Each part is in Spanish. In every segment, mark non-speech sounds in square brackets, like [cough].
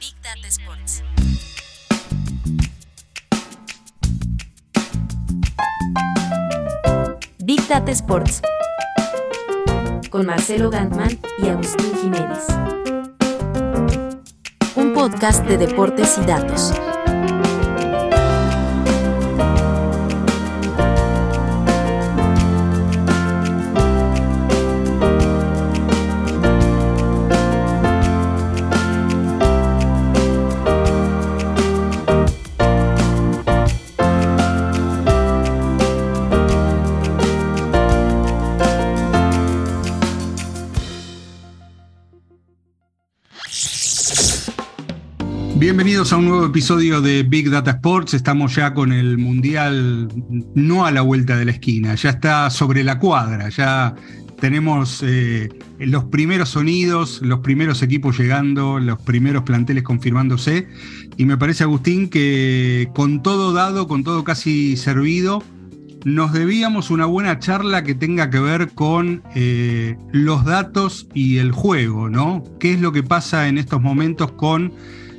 Big Data Sports. Big Data Sports. Con Marcelo Gantman y Agustín Jiménez. Un podcast de deportes y datos. A un nuevo episodio de Big Data Sports. Estamos ya con el Mundial no a la vuelta de la esquina, ya está sobre la cuadra, ya tenemos eh, los primeros sonidos, los primeros equipos llegando, los primeros planteles confirmándose. Y me parece, Agustín, que con todo dado, con todo casi servido, nos debíamos una buena charla que tenga que ver con eh, los datos y el juego, ¿no? ¿Qué es lo que pasa en estos momentos con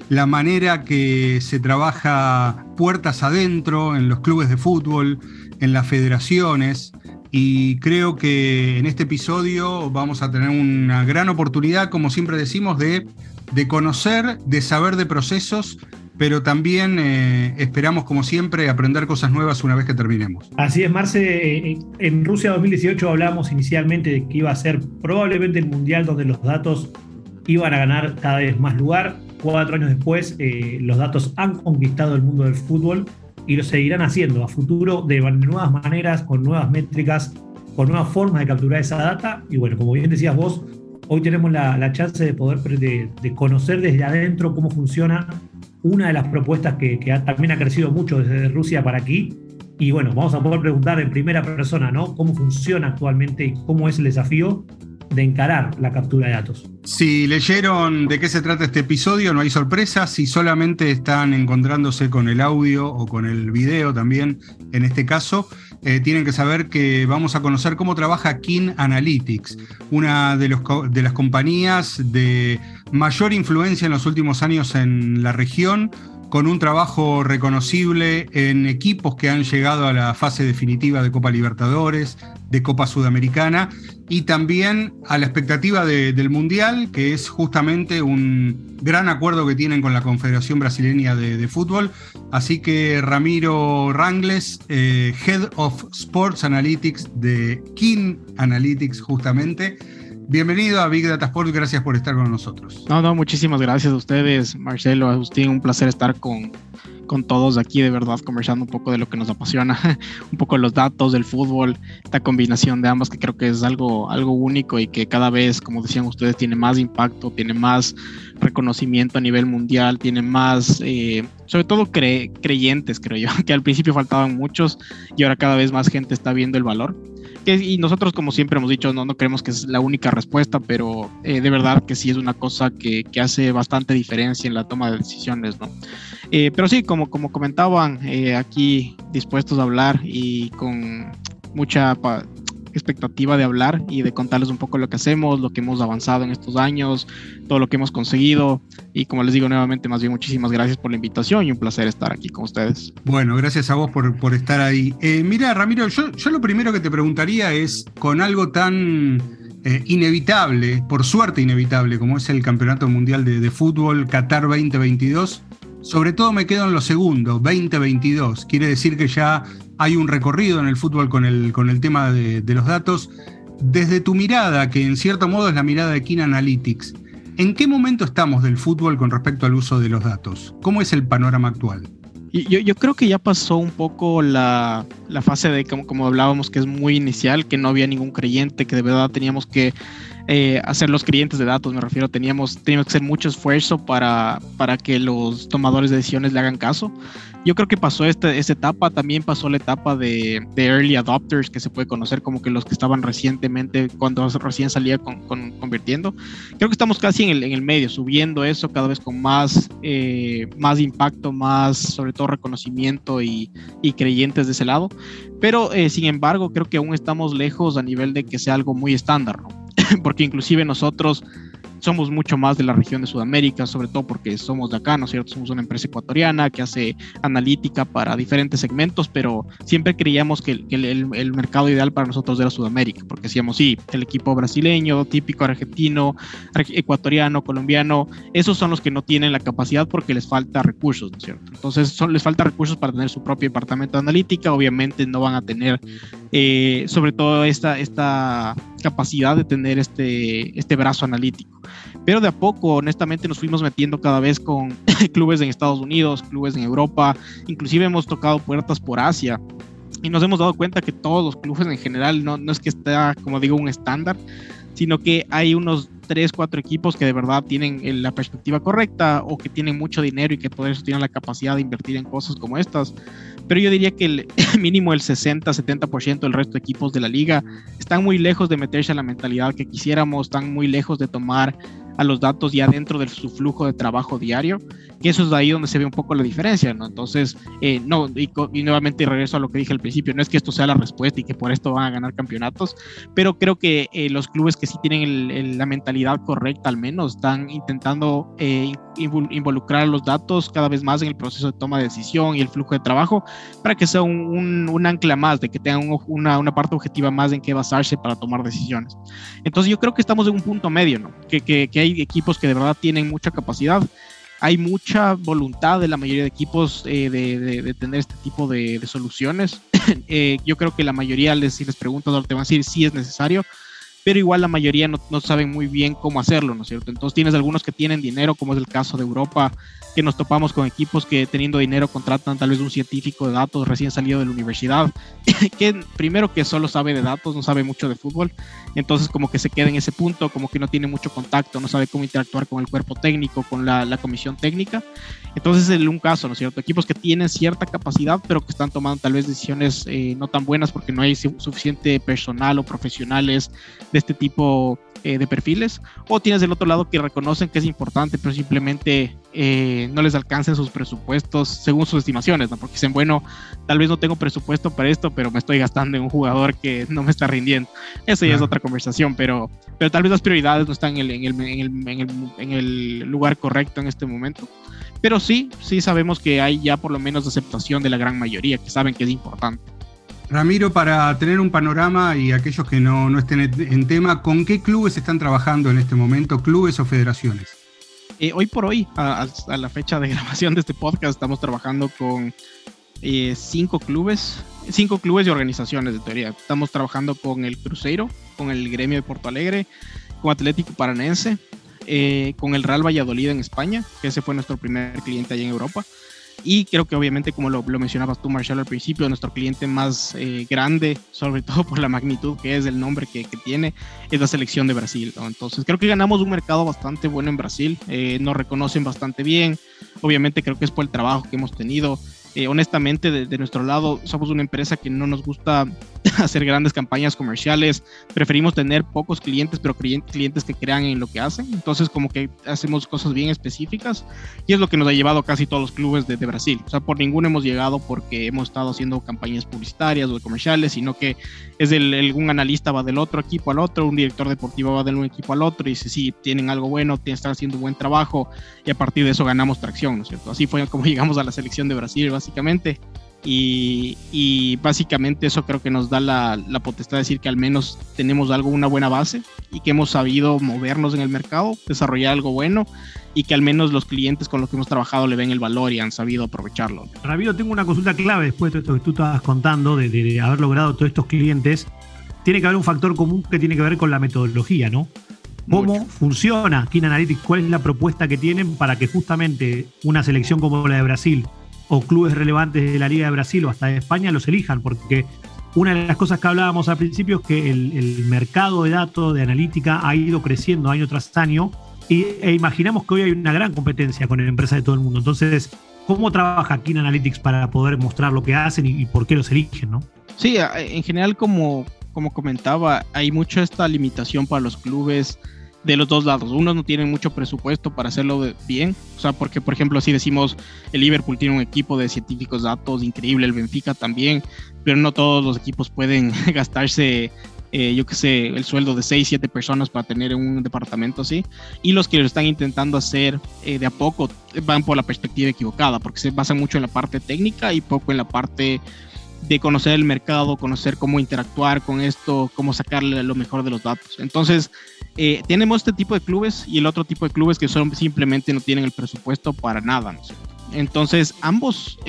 la manera que se trabaja puertas adentro en los clubes de fútbol, en las federaciones. Y creo que en este episodio vamos a tener una gran oportunidad, como siempre decimos, de, de conocer, de saber de procesos, pero también eh, esperamos, como siempre, aprender cosas nuevas una vez que terminemos. Así es, Marce. En Rusia 2018 hablamos inicialmente de que iba a ser probablemente el mundial donde los datos iban a ganar cada vez más lugar cuatro años después, eh, los datos han conquistado el mundo del fútbol y lo seguirán haciendo a futuro de nuevas maneras, con nuevas métricas, con nuevas formas de capturar esa data. Y bueno, como bien decías vos, hoy tenemos la, chance de poder de, conocer desde adentro cómo funciona una de las propuestas que, también ha crecido mucho desde Rusia para aquí. Y bueno, vamos a poder preguntar en primera persona, ¿no? Cómo funciona actualmente y cómo es el desafío de encarar la captura de datos. Si leyeron de qué se trata este episodio, no hay sorpresas. Si solamente están encontrándose con el audio o con el video también, en este caso, eh, tienen que saber que vamos a conocer cómo trabaja Kin Analytics, una de las compañías de mayor influencia en los últimos años en la región con un trabajo reconocible en equipos que han llegado a la fase definitiva de Copa Libertadores, de Copa Sudamericana y también a la expectativa del Mundial, que es justamente un gran acuerdo que tienen con la Confederación Brasileña de, Fútbol. Así que Ramiro Rangles, eh, Head of Sports Analytics de King Analytics justamente, Bienvenido a Big Data Sports, gracias por estar con nosotros. No, no, muchísimas gracias a ustedes, Marcelo, Agustín, un placer estar con, con todos aquí, de verdad, conversando un poco de lo que nos apasiona, [laughs] un poco los datos del fútbol, esta combinación de ambas que creo que es algo, algo único y que cada vez, como decían ustedes, tiene más impacto, tiene más reconocimiento a nivel mundial, tiene más, eh, sobre todo creyentes, creo yo, [laughs] que al principio faltaban muchos y ahora cada vez más gente está viendo el valor y nosotros, como siempre hemos dicho, no, no creemos que es la única respuesta, pero eh, de verdad que sí es una cosa que, que, hace bastante diferencia en la toma de decisiones, ¿no? Eh, pero sí, como, como comentaban, eh, aquí dispuestos a hablar y con mucha expectativa de hablar y de contarles un poco lo que hacemos, lo que hemos avanzado en estos años, todo lo que hemos conseguido. Y como les digo nuevamente, más bien muchísimas gracias por la invitación y un placer estar aquí con ustedes. Bueno, gracias a vos por, por estar ahí. Eh, mira, Ramiro, yo, yo lo primero que te preguntaría es, con algo tan... Eh, inevitable, por suerte inevitable, como es el Campeonato Mundial de, de Fútbol Qatar 2022, sobre todo me quedo en lo segundo, 2022. Quiere decir que ya hay un recorrido en el fútbol con el, con el tema de, los datos. Desde tu mirada, que en cierto modo es la mirada de Kin Analytics, ¿en qué momento estamos del fútbol con respecto al uso de los datos? ¿Cómo es el panorama actual? Yo, yo creo que ya pasó un poco la, la fase de, como, como hablábamos, que es muy inicial, que no había ningún creyente, que de verdad teníamos que eh, hacer los clientes de datos, me refiero, teníamos, teníamos que hacer mucho esfuerzo para, para que los tomadores de decisiones le hagan caso. Yo creo que pasó esta, esta etapa, también pasó la etapa de, de, early adopters, que se puede conocer como que los que estaban recientemente, cuando recién salía con, convirtiendo. Creo que estamos casi en el, en el, medio, subiendo eso cada vez con más, eh, más impacto, más sobre todo reconocimiento y, y creyentes de ese lado. Pero eh, sin embargo, creo que aún estamos lejos a nivel de que sea algo muy estándar, ¿no? [laughs] porque inclusive nosotros somos mucho más de la región de Sudamérica, sobre todo porque somos de acá, ¿no es cierto? Somos una empresa ecuatoriana que hace analítica para diferentes segmentos, pero siempre creíamos que, el, mercado ideal para nosotros era Sudamérica, porque decíamos, sí, el equipo brasileño, típico argentino, ecuatoriano, colombiano, esos son los que no tienen la capacidad porque les falta recursos, ¿no es cierto? Entonces les falta recursos para tener su propio departamento de analítica, obviamente no van a tener eh, sobre todo esta, esta capacidad de tener este, este brazo analítico. Pero de a poco, honestamente, nos fuimos metiendo cada vez con [laughs] clubes en Estados Unidos, clubes en Europa, inclusive hemos tocado puertas por Asia y nos hemos dado cuenta que todos los clubes en general no, no es que esté, como digo, un estándar, sino que hay unos tres, cuatro equipos que de verdad tienen eh, la perspectiva correcta o que tienen mucho dinero y que por eso tienen la capacidad de invertir en cosas como estas. Pero yo diría que el [laughs] mínimo el 60-70% del resto de equipos de la liga están muy lejos de meterse a la mentalidad que quisiéramos, están muy lejos de tomar a los datos ya dentro de su flujo de trabajo diario, que eso es de ahí donde se ve un poco la diferencia, ¿no? Entonces, eh, no, y, nuevamente regreso a lo que dije al principio, no es que esto sea la respuesta y que por esto van a ganar campeonatos, pero creo que eh, los clubes que sí tienen la mentalidad correcta al menos están intentando eh, involucrar los datos cada vez más en el proceso de toma de decisión y el flujo de trabajo para que sea un, un, ancla más, de que tengan una, una, parte objetiva más en qué basarse para tomar decisiones. Entonces yo creo que estamos en un punto medio, ¿no? Que, que, que hay equipos que de verdad tienen mucha capacidad, hay mucha voluntad de la mayoría de equipos eh, de, tener este tipo de, soluciones. [clears throat] eh, yo creo que la mayoría, les, si les pregunto, te van a decir si es necesario, pero igual la mayoría no, no, saben muy bien cómo hacerlo, ¿no es cierto? Entonces tienes algunos que tienen dinero, como es el caso de Europa, que nos topamos con equipos que teniendo dinero contratan tal vez un científico de datos recién salido de la universidad, [laughs] que primero que solo sabe de datos, no sabe mucho de fútbol, entonces como que se queda en ese punto, como que no tiene mucho contacto, no sabe cómo interactuar con el cuerpo técnico, con la, la comisión técnica, entonces es un caso, ¿no es cierto? Equipos que tienen cierta capacidad, pero que están tomando tal vez decisiones eh, no tan buenas porque no hay suficiente personal o profesionales de este tipo eh, de perfiles, o tienes del otro lado que reconocen que es importante, pero simplemente eh, no les alcancen sus presupuestos según sus estimaciones, ¿no? Porque dicen, bueno, tal vez no tengo presupuesto para esto, pero me estoy gastando en un jugador que no me está rindiendo. Eso ya es otra conversación, pero, pero tal vez las prioridades no están en el, en el, en el, en el lugar correcto en este momento. Pero sí, sí sabemos que hay ya por lo menos aceptación de la gran mayoría, que saben que es importante. Ramiro, para tener un panorama y aquellos que no, no estén en tema, ¿con qué clubes están trabajando en este momento, clubes o federaciones? Eh, hoy por hoy, a, a, la fecha de [laughs] grabación de este podcast, estamos trabajando con eh, cinco clubes, cinco clubes y organizaciones de teoría. Estamos trabajando con el Cruzeiro, con el Gremio de Porto Alegre, con Atlético Paranense, eh, con el Real Valladolid en España, que ese fue nuestro primer cliente allá en Europa. Y creo que obviamente, como lo, lo mencionabas tú, Marshall, al principio, nuestro cliente más eh, grande, [laughs] sobre todo por la magnitud que es el nombre que, que tiene, es la selección de Brasil. ¿no? Entonces creo que ganamos un mercado bastante bueno en Brasil, eh, nos reconocen bastante bien, obviamente creo que es por el trabajo que hemos tenido. Eh, honestamente, de, de, nuestro lado, somos una empresa que no nos gusta [laughs] hacer grandes campañas comerciales. Preferimos tener pocos clientes, pero clientes que crean en lo que hacen. Entonces, como que hacemos cosas bien específicas y es lo que nos ha llevado casi todos los clubes de, de Brasil. O sea, por ninguno hemos llegado porque hemos estado haciendo campañas publicitarias o comerciales, sino que es el, el, un analista va del otro equipo al otro, un director deportivo va del un equipo al otro y dice, sí, tienen algo bueno, están haciendo un buen trabajo y a partir de eso ganamos tracción, ¿no es cierto? Así fue como [laughs] llegamos a la selección de Brasil, básicamente. Y, y, básicamente eso creo que nos da la, la, potestad de decir que al menos tenemos algo, una buena base y que hemos sabido movernos en el mercado, desarrollar algo bueno y que al menos los clientes con los que hemos trabajado le ven el valor y han sabido aprovecharlo. Ramiro, tengo una consulta clave después de todo esto que tú estabas contando, de, de, de haber logrado todos estos clientes. Tiene que haber un factor común que tiene que ver con la metodología, ¿no? ¿Cómo Mucho. funciona Kin Analytics? ¿Cuál es la propuesta que tienen para que justamente una selección como la de Brasil o clubes relevantes de la Liga de Brasil o hasta de España los elijan, porque una de las cosas que hablábamos al principio es que el, mercado de datos, de analítica, ha ido creciendo año tras año y, e imaginamos que hoy hay una gran competencia con empresas de todo el mundo. Entonces, ¿cómo trabaja Kin Analytics para poder mostrar lo que hacen y, y por qué los eligen? ¿no? Sí, en general, como, como comentaba, hay mucha esta limitación para los clubes de los dos lados. Unos no tienen mucho presupuesto para hacerlo bien, o sea, porque por ejemplo si decimos el Liverpool tiene un equipo de científicos datos increíble, el Benfica también, pero no todos los equipos pueden [laughs] gastarse eh, yo qué sé, el sueldo de 6, 7 personas para tener un departamento así. Y los que lo están intentando hacer eh, de a poco van por la perspectiva equivocada, porque se basan mucho en la parte técnica y poco en la parte de conocer el mercado, conocer cómo interactuar con esto, cómo sacarle lo mejor de los datos. Entonces, eh, tenemos este tipo de clubes y el otro tipo de clubes que son, simplemente no tienen el presupuesto para nada. Entonces, ambos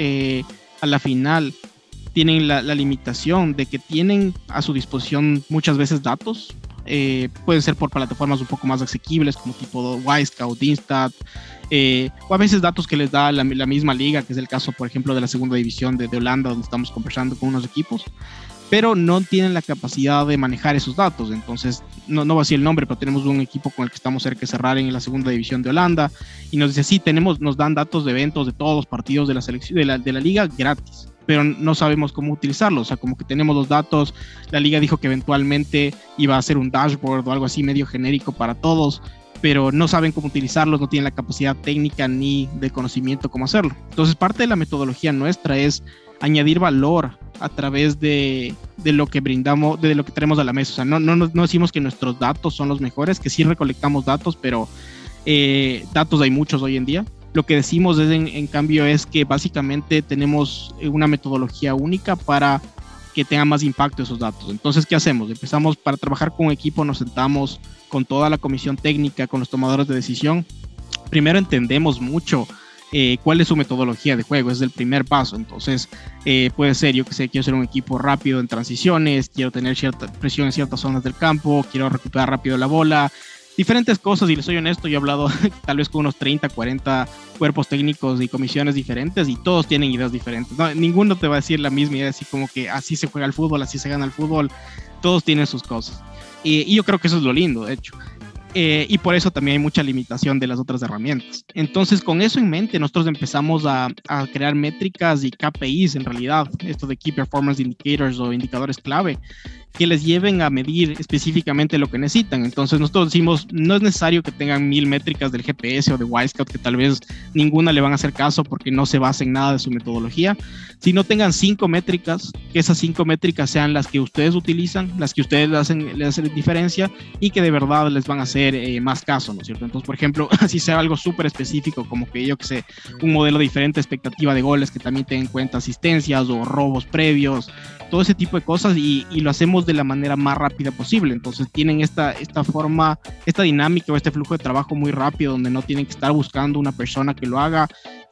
a la final tienen la, limitación de que tienen a su disposición muchas veces datos. Eh, pueden ser por plataformas un poco más asequibles como tipo Wisecout, Instat, eh, o a veces datos que les da la, misma liga, que es el caso, por ejemplo, de la segunda división de, Holanda, donde estamos conversando con unos equipos, pero no tienen la capacidad de manejar esos datos. Entonces, no, no va a el nombre, pero tenemos un equipo con el que estamos cerca de cerrar en la segunda división de Holanda y nos dice, sí, tenemos, nos dan datos de eventos de todos los partidos de la, selección, de la, de la liga gratis pero no sabemos cómo utilizarlo. O sea, como que tenemos los datos, la liga dijo que eventualmente iba a hacer un dashboard o algo así medio genérico para todos, pero no saben cómo utilizarlos, no tienen la capacidad técnica ni de conocimiento cómo hacerlo. Entonces, parte de la metodología nuestra es añadir valor a través de, de lo que brindamos, de lo que tenemos a la mesa. O sea, no, no, decimos que nuestros datos son los mejores, que sí recolectamos datos, pero eh, datos hay muchos hoy en día lo que decimos es, en, cambio es que básicamente tenemos eh, una metodología única para que tenga más impacto esos datos. Entonces, ¿qué hacemos? Empezamos para trabajar con un equipo, nos sentamos con toda la comisión técnica, con los tomadores de decisión. Primero entendemos mucho eh, cuál es su metodología de juego, es el primer paso. Entonces, eh, puede ser, yo que sé, quiero ser un equipo rápido en transiciones, quiero tener cierta presión en ciertas zonas del campo, quiero recuperar rápido la bola, diferentes cosas y les soy honesto, yo he hablado [laughs] tal vez con unos 30, 40 cuerpos técnicos y comisiones diferentes y todos tienen ideas diferentes. ninguno te va a decir la misma idea, así como que así se juega el fútbol, así se gana el fútbol, todos tienen sus cosas. Y, yo creo que eso es lo lindo, de hecho. Eh, y por eso también hay mucha limitación de las otras herramientas. Entonces, con eso en mente, nosotros empezamos a, a, crear métricas y KPIs en realidad, esto de Key Performance Indicators o indicadores clave, que les lleven a medir específicamente lo que necesitan. Entonces nosotros decimos, no es necesario que tengan mil métricas del GPS o de Wisecout, que tal vez ninguna le van a hacer caso porque no se basa en nada de su metodología, sino tengan cinco métricas, que esas cinco métricas sean las que ustedes utilizan, las que ustedes hacen, le hacen diferencia y que de verdad les van a hacer eh, más caso, ¿no es cierto? Entonces, por ejemplo, [laughs] si sea algo súper específico, como que yo que sé, un modelo diferente, expectativa de goles que también tenga en cuenta asistencias o robos previos, todo ese tipo de cosas y, y lo hacemos de la manera más rápida posible. Entonces tienen esta, esta forma, esta dinámica o este flujo de trabajo muy rápido donde no tienen que estar buscando una persona que lo haga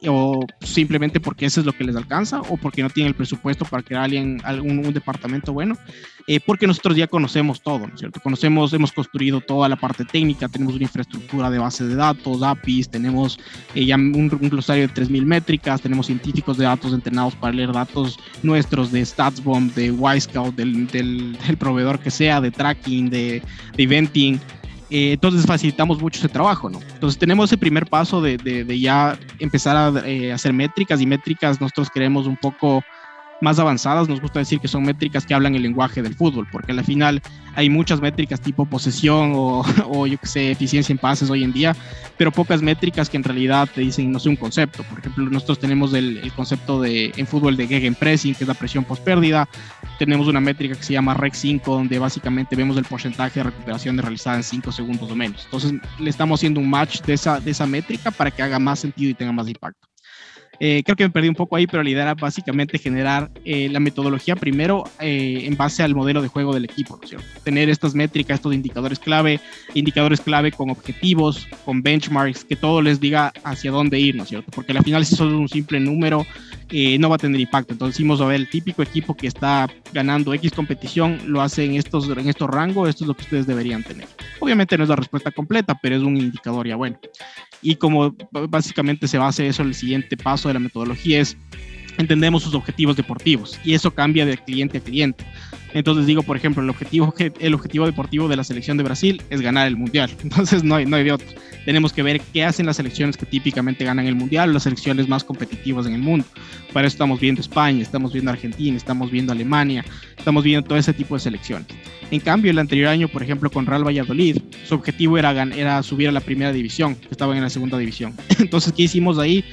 o simplemente porque eso es lo que les alcanza o porque no tienen el presupuesto para crear alguien, algún un departamento bueno, eh, porque nosotros ya conocemos todo, ¿no es cierto? Conocemos, hemos construido toda la parte técnica, tenemos una infraestructura de base de datos, APIs, tenemos eh, ya un, un glosario de 3.000 métricas, tenemos científicos de datos entrenados para leer datos nuestros de StatsBomb, de Wisecout, del, del, proveedor que sea, de tracking, de eventing. Eh, entonces facilitamos mucho ese trabajo, ¿no? Entonces tenemos ese primer paso de, de, ya empezar a eh, hacer métricas y métricas nosotros queremos un poco más avanzadas, nos gusta decir que son métricas que hablan el lenguaje del fútbol, porque al final hay muchas métricas tipo posesión o, [laughs] o, yo que sé, eficiencia en pases hoy en día, pero pocas métricas que en realidad te dicen, no sé, un concepto. Por ejemplo, nosotros tenemos el, el concepto de, en fútbol de gegenpressing, que es la presión post pérdida. Tenemos una métrica que se llama REC 5, donde básicamente vemos el porcentaje de recuperación de realizada en 5 segundos o menos. Entonces, le estamos haciendo un match de esa, de esa métrica para que haga más sentido y tenga más impacto. Eh, creo que me perdí un poco ahí, pero la idea era básicamente generar eh, la metodología primero eh, en base al modelo de juego del equipo, ¿no es cierto? Tener estas métricas, estos indicadores clave, indicadores clave con objetivos, con benchmarks, que todo les diga hacia dónde ir, ¿no es cierto? Porque al final si solo es un simple número, no va a tener impacto. Entonces decimos, a ver, el típico equipo que está ganando X competición lo hace en estos, en estos rangos, esto es lo que ustedes deberían tener. Obviamente no es la respuesta completa, pero es un indicador ya bueno. Y como básicamente se basa eso, el siguiente paso de la metodología es entendemos sus objetivos deportivos y eso cambia de cliente a cliente. Entonces digo, por ejemplo, el objetivo, el objetivo deportivo de la selección de Brasil es ganar el mundial. [laughs] Entonces no hay, no hay de otro. Tenemos que ver qué hacen las selecciones que típicamente ganan el mundial, las selecciones más competitivas en el mundo. Para eso estamos viendo España, estamos viendo Argentina, estamos viendo Alemania, estamos viendo todo ese tipo de selecciones. En cambio, el anterior año, por ejemplo, con Real Valladolid, su objetivo era, era subir a la primera división, que estaban en la segunda división. [laughs] Entonces, ¿qué hicimos ahí?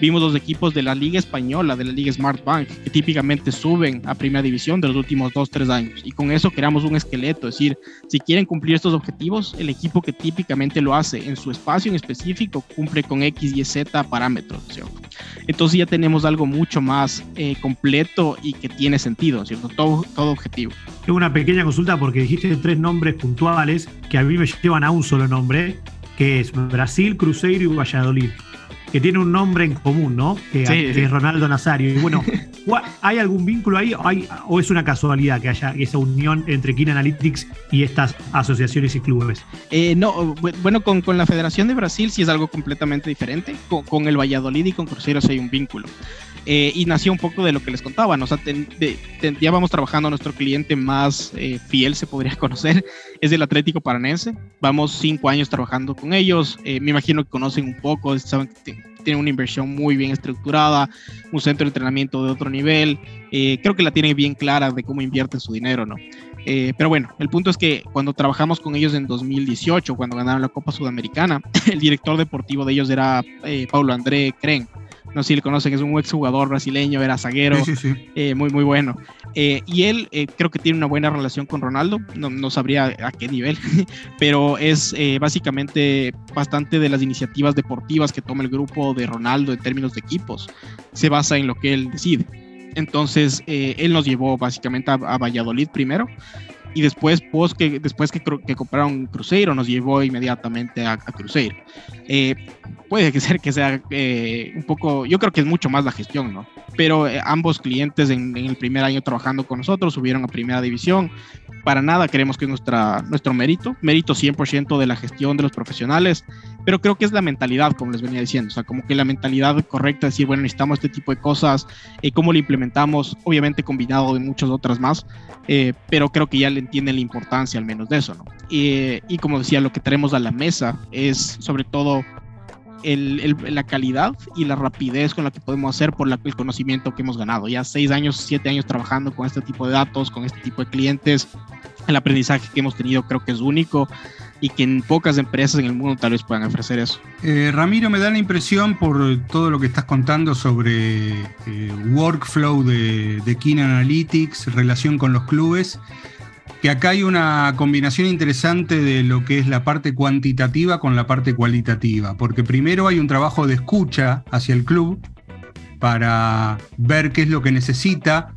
Vimos los equipos de la Liga Española, de la Liga Smart Bank, que típicamente suben a Primera División de los últimos dos, tres años. Y con eso creamos un esqueleto, es decir, si quieren cumplir estos objetivos, el equipo que típicamente lo hace en su espacio en específico cumple con X, Y, Z parámetros, ¿cierto? Entonces ya tenemos algo mucho más eh, completo y que tiene sentido, ¿cierto? Todo, todo objetivo. Tengo una pequeña consulta porque dijiste tres nombres puntuales que a mí me llevan a un solo nombre, que es Brasil, Cruzeiro y Valladolid que tiene un nombre en común, ¿no? Que, es Ronaldo Nazario. Y bueno, [laughs] ¿hay algún vínculo ahí o es una casualidad que haya esa unión entre Kin Analytics y estas asociaciones y clubes? Eh, no, bueno, con, la Federación de Brasil sí es algo completamente diferente. Con, el Valladolid y con Cruzeiro hay un vínculo. Eh, y nació un poco de lo que les contaba. O sea, ya vamos trabajando, nuestro cliente más eh, fiel, se podría [laughs] conocer, es el Atlético Paranense. Vamos cinco años trabajando con ellos. Eh, me imagino que conocen un poco, saben que tienen una inversión muy bien estructurada, un centro de entrenamiento de otro nivel. creo que la tienen bien clara de cómo invierten su dinero, ¿no? pero bueno, el punto es que cuando trabajamos con ellos en 2018, cuando ganaron la Copa Sudamericana, [laughs] el director deportivo de ellos era Paulo André Cren no sé si le conocen, es un exjugador brasileño, era zaguero, eh, muy, muy bueno. Eh, y él eh, creo que tiene una buena relación con Ronaldo, no, no sabría a qué nivel, [laughs] pero es básicamente bastante de las iniciativas deportivas que toma el grupo de Ronaldo en términos de equipos, se basa en lo que él decide. Entonces, él nos llevó básicamente a, Valladolid primero y después, pues, que, después que, que compraron Cruzeiro, nos llevó inmediatamente a, a Cruzeiro. Eh, puede [laughs] ser que sea eh, un poco, yo creo que es mucho más la gestión, ¿no? Pero eh, ambos clientes en, el primer año trabajando con nosotros subieron a primera división. Para nada creemos que es nuestra, nuestro mérito, mérito 100% de la gestión de los profesionales, pero creo que es la mentalidad, como les venía diciendo, o sea, como que la mentalidad correcta, decir, bueno, necesitamos este tipo de cosas, y cómo lo implementamos, obviamente combinado de muchas otras más, pero creo que ya le entienden la importancia al menos de eso, ¿no? Y, y como decía, lo que traemos a la mesa es sobre todo la calidad y la rapidez con la que podemos hacer por el conocimiento que hemos ganado. Ya seis años, siete años trabajando con este tipo de datos, con este tipo de clientes. El aprendizaje que hemos tenido creo que es único y que en pocas empresas en el mundo tal vez puedan ofrecer eso. Eh, Ramiro, me da la impresión por todo lo que estás contando sobre eh, workflow de, de Keen Analytics, relación con los clubes, que acá hay una combinación interesante de lo que es la parte cuantitativa con la parte cualitativa, porque primero hay un trabajo de escucha hacia el club para ver qué es lo que necesita,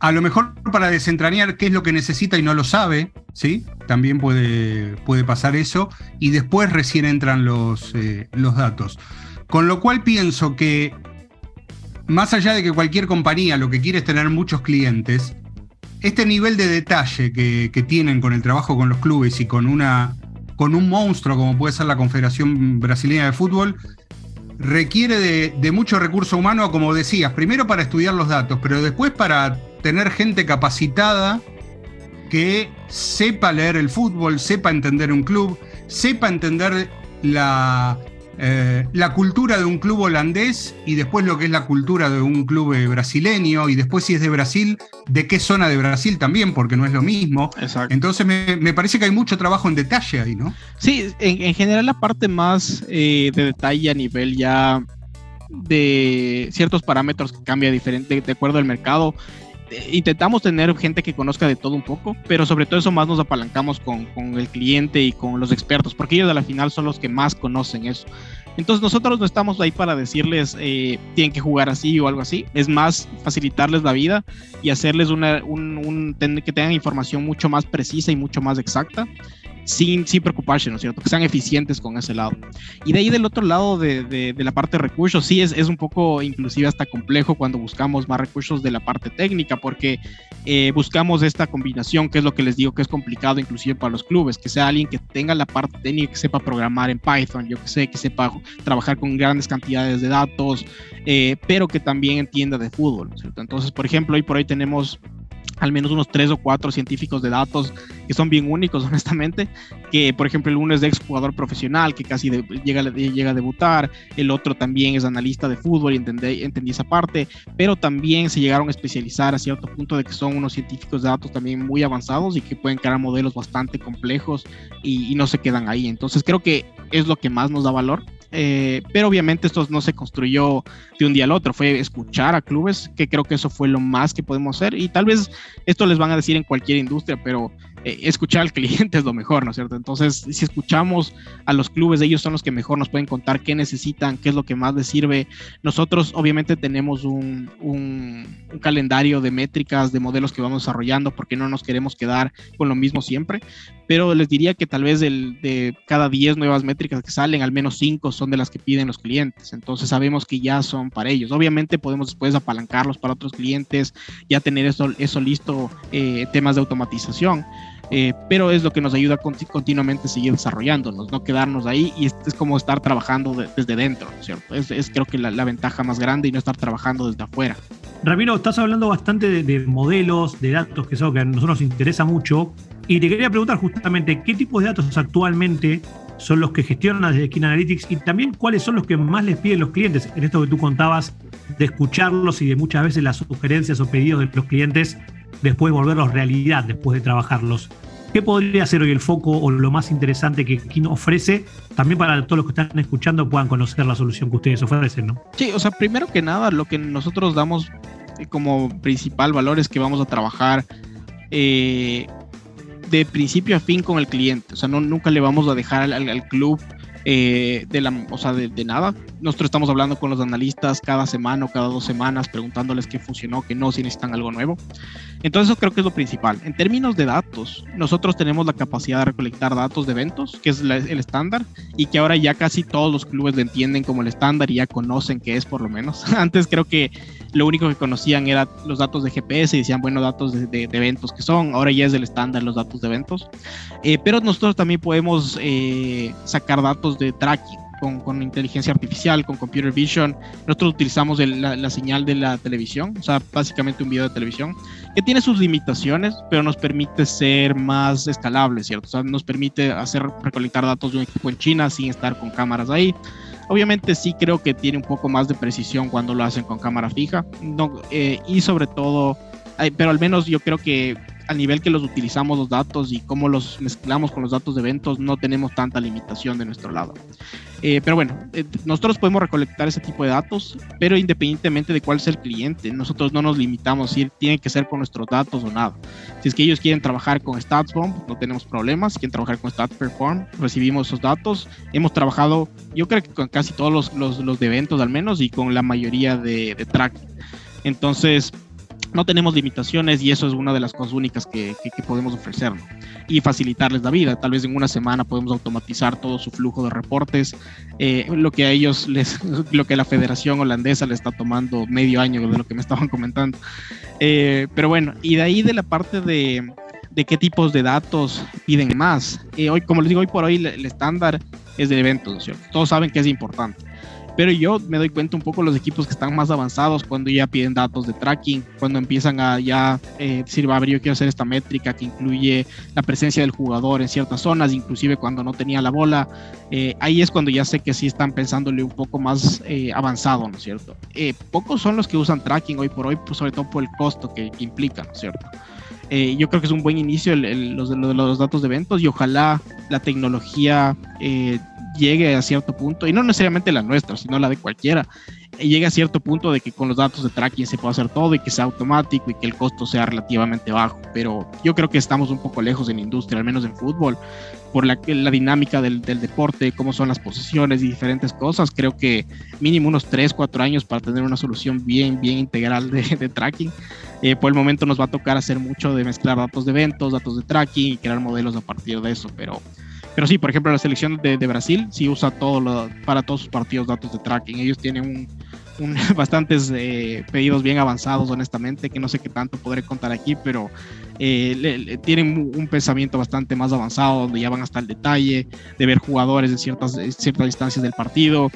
a lo mejor para desentrañar qué es lo que necesita y no lo sabe, ¿sí? También puede, puede pasar eso, y después recién entran los, eh, los datos. Con lo cual pienso que, más allá de que cualquier compañía lo que quiere es tener muchos clientes, este nivel de detalle que, tienen con el trabajo con los clubes y con, una, con un monstruo como puede ser la Confederación Brasileña de Fútbol, requiere de, mucho recurso humano, como decías, primero para estudiar los datos, pero después para tener gente capacitada que sepa leer el fútbol, sepa entender un club, sepa entender la, eh, la cultura de un club holandés y después lo que es la cultura de un club eh, brasileño y después si es de Brasil, de qué zona de Brasil también, porque no es lo mismo. Entonces me, parece que hay mucho trabajo en detalle ahí, ¿no? Sí, en, general la parte más eh, de detalle a nivel ya de ciertos parámetros que cambia diferente de acuerdo al mercado intentamos tener gente que conozca de todo un poco, pero sobre todo eso más nos apalancamos con, el cliente y con los expertos, porque ellos a la final son los que más conocen eso. Entonces nosotros no estamos ahí para decirles eh, tienen que jugar así o algo así, es más facilitarles la vida y hacerles una, un, que tengan información mucho más precisa y mucho más exacta sin, sin preocuparse, ¿no es cierto? Que sean eficientes con ese lado. Y de ahí del otro lado de, de, la parte de recursos, sí es, es, un poco inclusive hasta complejo cuando buscamos más recursos de la parte técnica, porque eh, buscamos esta combinación, que es lo que les digo que es complicado inclusive para los clubes, que sea alguien que tenga la parte técnica, que sepa programar en Python, yo que sé, que sepa trabajar con grandes cantidades de datos, eh, pero que también entienda de fútbol, ¿no es cierto? Entonces, por ejemplo, hoy por hoy tenemos al menos unos tres o cuatro científicos de datos que son bien únicos, [laughs] honestamente. Que, por ejemplo, el uno es de exjugador profesional, que casi llega, llega a debutar. El otro también es analista de fútbol y entendí, entendí esa parte. Pero también se llegaron a especializar a cierto punto de que son unos científicos de datos también muy avanzados y que pueden crear modelos bastante complejos y, y no se quedan ahí. Entonces, creo que es lo que más nos da valor eh, pero obviamente esto no se construyó de un día al otro, fue escuchar a clubes, que creo que eso fue lo más que podemos hacer y tal vez esto les van a decir en cualquier industria, pero eh, escuchar al cliente [laughs] es lo mejor, ¿no es cierto? Entonces, si escuchamos a los clubes, ellos son los que mejor nos pueden contar qué necesitan, qué es lo que más les sirve. Nosotros obviamente tenemos un, un, calendario de métricas, de modelos que vamos desarrollando, porque no nos queremos quedar con lo mismo siempre, pero les diría que tal vez de cada 10 nuevas métricas que salen, al menos 5 son de las que piden los clientes. Entonces sabemos que ya son para ellos. Obviamente podemos después apalancarlos para otros clientes, ya tener eso, eso listo, eh, temas de automatización. Eh, pero es lo que nos ayuda a continuamente seguir desarrollándonos, no quedarnos ahí y es, como estar trabajando desde dentro, ¿cierto? Es, creo que la, ventaja más grande y no estar trabajando desde afuera. Ramiro, estás hablando bastante de, modelos, de datos, que es algo que a nosotros nos interesa mucho, y te quería preguntar justamente qué tipos de datos actualmente son los que gestionan desde Skin Analytics y también cuáles son los que más les piden los clientes en esto que tú contabas de escucharlos y de muchas veces las sugerencias o pedidos de los clientes después volverlos realidad, después de trabajarlos. ¿Qué podría ser hoy el foco o lo más interesante que Kino ofrece? También para todos los que están escuchando puedan conocer la solución que ustedes ofrecen, ¿no? Sí, o sea, primero que nada, lo que nosotros damos como principal valor es que vamos a trabajar eh, de principio a fin con el cliente. O sea, no, nunca le vamos a dejar al club eh, de, la, o sea, de, nada. Nosotros estamos hablando con los analistas cada semana o cada dos semanas, preguntándoles qué funcionó, qué no, si necesitan algo nuevo. Entonces eso creo que es lo principal. En términos de datos, nosotros tenemos la capacidad de recolectar datos de eventos, que es el estándar, y que ahora ya casi todos los clubes le entienden como el estándar y ya conocen qué es por lo menos. [laughs] Antes creo que lo único que conocían era los datos de GPS y decían, bueno, datos de, eventos que son, ahora ya es el estándar los datos de eventos. Eh, pero nosotros también podemos eh, sacar datos de tracking con, con, inteligencia artificial, con computer vision. Nosotros utilizamos la, señal de la televisión, o sea, básicamente un video de televisión, que tiene sus limitaciones, pero nos permite ser más escalable, ¿cierto? O sea, nos permite hacer recolectar datos de un equipo en China sin estar con cámaras ahí. Obviamente sí creo que tiene un poco más de precisión cuando lo hacen con cámara fija, no, eh, y sobre todo, pero al menos yo creo que al nivel que los utilizamos los datos y cómo los mezclamos con los datos de eventos, no tenemos tanta limitación de nuestro lado. Eh, pero bueno, eh, nosotros podemos recolectar ese tipo de datos, pero independientemente de cuál sea el cliente, nosotros no nos limitamos decir tiene que ser con nuestros datos o nada. Si es que ellos quieren trabajar con StatsBomb, no tenemos problemas. Si quieren trabajar con StatPerform, recibimos esos datos. Hemos trabajado, yo creo que con casi todos los, los, los de eventos al menos y con la mayoría de, de. Entonces, no tenemos limitaciones y eso es una de las cosas únicas que, podemos ofrecer y facilitarles la vida. Tal vez en una semana podemos automatizar todo su flujo de reportes, eh, lo que a ellos les, [laughs] lo que la Federación Holandesa le está tomando medio año de lo que me estaban comentando. Eh, pero bueno, y de ahí de la parte de, de qué tipos de datos piden más. Eh, hoy, como les digo, hoy por hoy el, estándar es de eventos. Todos saben que es importante pero yo me doy cuenta un poco los equipos que están más avanzados cuando ya piden datos de tracking, cuando empiezan a ya eh, decir, a ver, yo quiero hacer esta métrica que incluye la presencia del jugador en ciertas zonas, inclusive cuando no tenía la bola. Eh, ahí es cuando ya sé que sí están pensándole un poco más eh, avanzado, ¿no es cierto? pocos son los que usan tracking hoy por hoy, pues sobre todo por el costo que, implica, ¿no es cierto? yo creo que es un buen inicio los, los, los, datos de eventos y ojalá la tecnología llegue a cierto punto, y no necesariamente la nuestra, sino la de cualquiera, llegue a cierto punto de que con los datos de tracking se pueda hacer todo y que sea automático y que el costo sea relativamente bajo. Pero yo creo que estamos un poco lejos en industria, al menos en fútbol, por la, la dinámica del, del, deporte, cómo son las posiciones y diferentes cosas. Creo que mínimo unos 3, 4 años para tener una solución bien, bien integral de, de tracking. Eh, por el momento nos va a tocar hacer mucho de mezclar datos de eventos, datos de tracking y crear modelos a partir de eso, pero pero sí, por ejemplo, la selección de, Brasil sí usa todo para todos sus partidos datos de tracking. Ellos tienen un, [laughs] bastantes eh, pedidos bien avanzados, honestamente, que no sé qué tanto podré contar aquí, pero eh, tienen un pensamiento bastante más avanzado, donde ya van hasta el detalle de ver jugadores en ciertas, ciertas instancias del partido,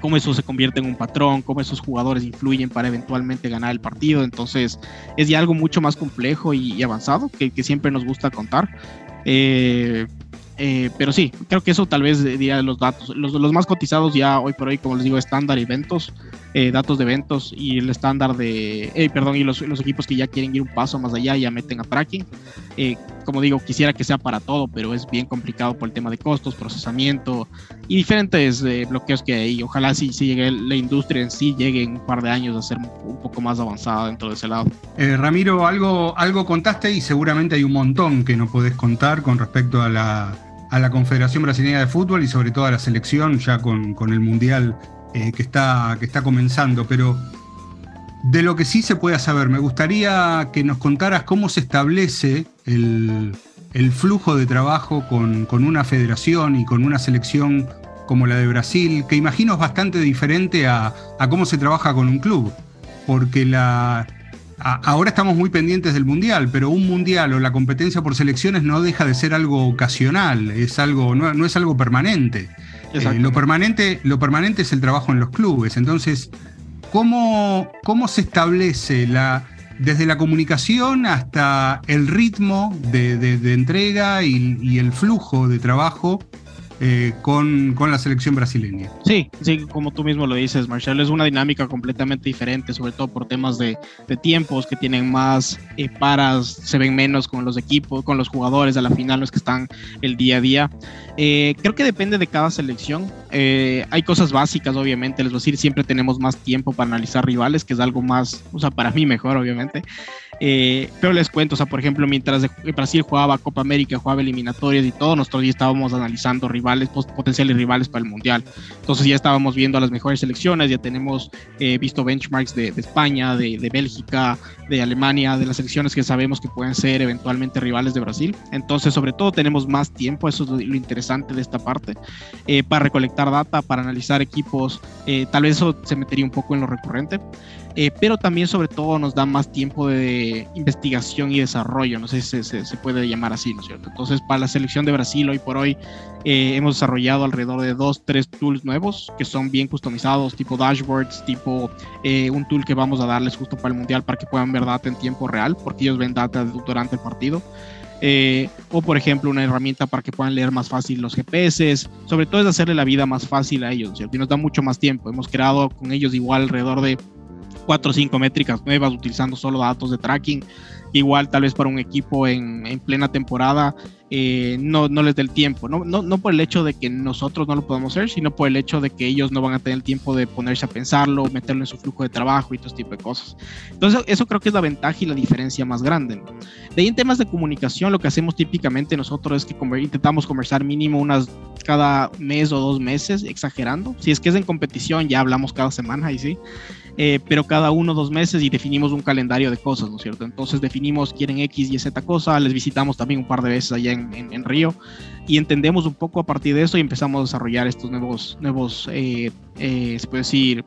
cómo eso se convierte en un patrón, cómo esos jugadores influyen para eventualmente ganar el partido. Entonces es ya algo mucho más complejo y, avanzado que, que, siempre nos gusta contar. Eh, eh, pero sí, creo que eso tal vez diría los datos. Los, los, más cotizados ya hoy por hoy, como les digo, estándar eventos. eh, datos de eventos y el estándar de, eh, perdón, y los, los, equipos que ya quieren ir un paso más allá ya meten a tracking. Eh, como digo, quisiera que sea para todo, pero es bien complicado por el tema de costos, procesamiento y diferentes bloqueos que hay. Ojalá si, si llegue la industria en sí llegue en un par de años a ser un poco más avanzada dentro de ese lado. Ramiro, algo, algo contaste y seguramente hay un montón que no podés contar con respecto a la, a la Confederación Brasileña de Fútbol y sobre todo a la selección ya con, con el Mundial eh, que, está, que está comenzando, pero de lo que sí se puede saber, me gustaría que nos contaras cómo se establece el, flujo de trabajo con, una federación y con una selección como la de Brasil, que imagino es bastante diferente a, cómo se trabaja con un club, porque la, ahora estamos muy pendientes del mundial, pero un mundial o la competencia por selecciones no deja de ser algo ocasional, es algo, no es algo permanente. Eh, lo, permanente, lo permanente es el trabajo en los clubes. Entonces, ¿cómo, cómo se establece la, desde la comunicación hasta el ritmo de, entrega y, el flujo de trabajo eh, con, la selección brasileña. Sí, sí, como tú mismo lo dices, Marcelo, es una dinámica completamente diferente, sobre todo por temas de, tiempos que tienen más eh, paras, se ven menos con los equipos, con los jugadores a la final, los que están el día a día. Eh, creo que depende de cada selección. hay cosas básicas, obviamente, les voy a decir, siempre tenemos más tiempo para analizar rivales, que es algo más, o sea, para mí mejor, obviamente. Eh, pero les cuento, o sea, por ejemplo, mientras Brasil jugaba Copa América, jugaba eliminatorias y todo, nosotros ya estábamos analizando rivales, potenciales rivales para el Mundial. Entonces ya estábamos viendo a las mejores selecciones, ya tenemos eh, visto benchmarks de, España, de, Bélgica, de Alemania, de las selecciones que sabemos que pueden ser eventualmente rivales de Brasil. Entonces, sobre todo, tenemos más tiempo, eso es lo, interesante de esta parte, eh, para recolectar data, para analizar equipos. tal vez eso se metería un poco en lo recurrente. Eh, pero también sobre todo nos da más tiempo de investigación y desarrollo, no sé si se, puede llamar así, ¿no es cierto? Entonces, para la selección de Brasil hoy por hoy eh, hemos desarrollado alrededor de dos, tres tools nuevos que son bien customizados, tipo dashboards, tipo eh, un tool que vamos a darles justo para el Mundial para que puedan ver data en tiempo real, porque ellos ven data durante el partido. o por ejemplo una herramienta para que puedan leer más fácil los GPS, sobre todo es hacerle la vida más fácil a ellos, ¿cierto? y nos da mucho más tiempo. Hemos creado con ellos igual alrededor de cuatro o cinco métricas nuevas utilizando solo datos de tracking. Igual tal vez para un equipo en, en plena temporada eh, no, no les dé el tiempo, no, no, no, por el hecho de que nosotros no lo podamos hacer, sino por el hecho de que ellos no van a tener el tiempo de ponerse a pensarlo, meterlo en su flujo de trabajo y todo este tipo de cosas. Entonces, eso creo que es la ventaja y la diferencia más grande. De ahí en temas de comunicación, lo que hacemos típicamente nosotros es que intentamos conversar mínimo unas cada mes o dos meses, exagerando. Si es que es en competición, ya hablamos cada semana y sí. Eh, pero cada uno dos meses y definimos un calendario de cosas, ¿no es cierto? Entonces definimos quieren X y Z cosa, les visitamos también un par de veces allá en, Río y entendemos un poco a partir de eso y empezamos a desarrollar estos nuevos, nuevos eh, eh, se puede decir,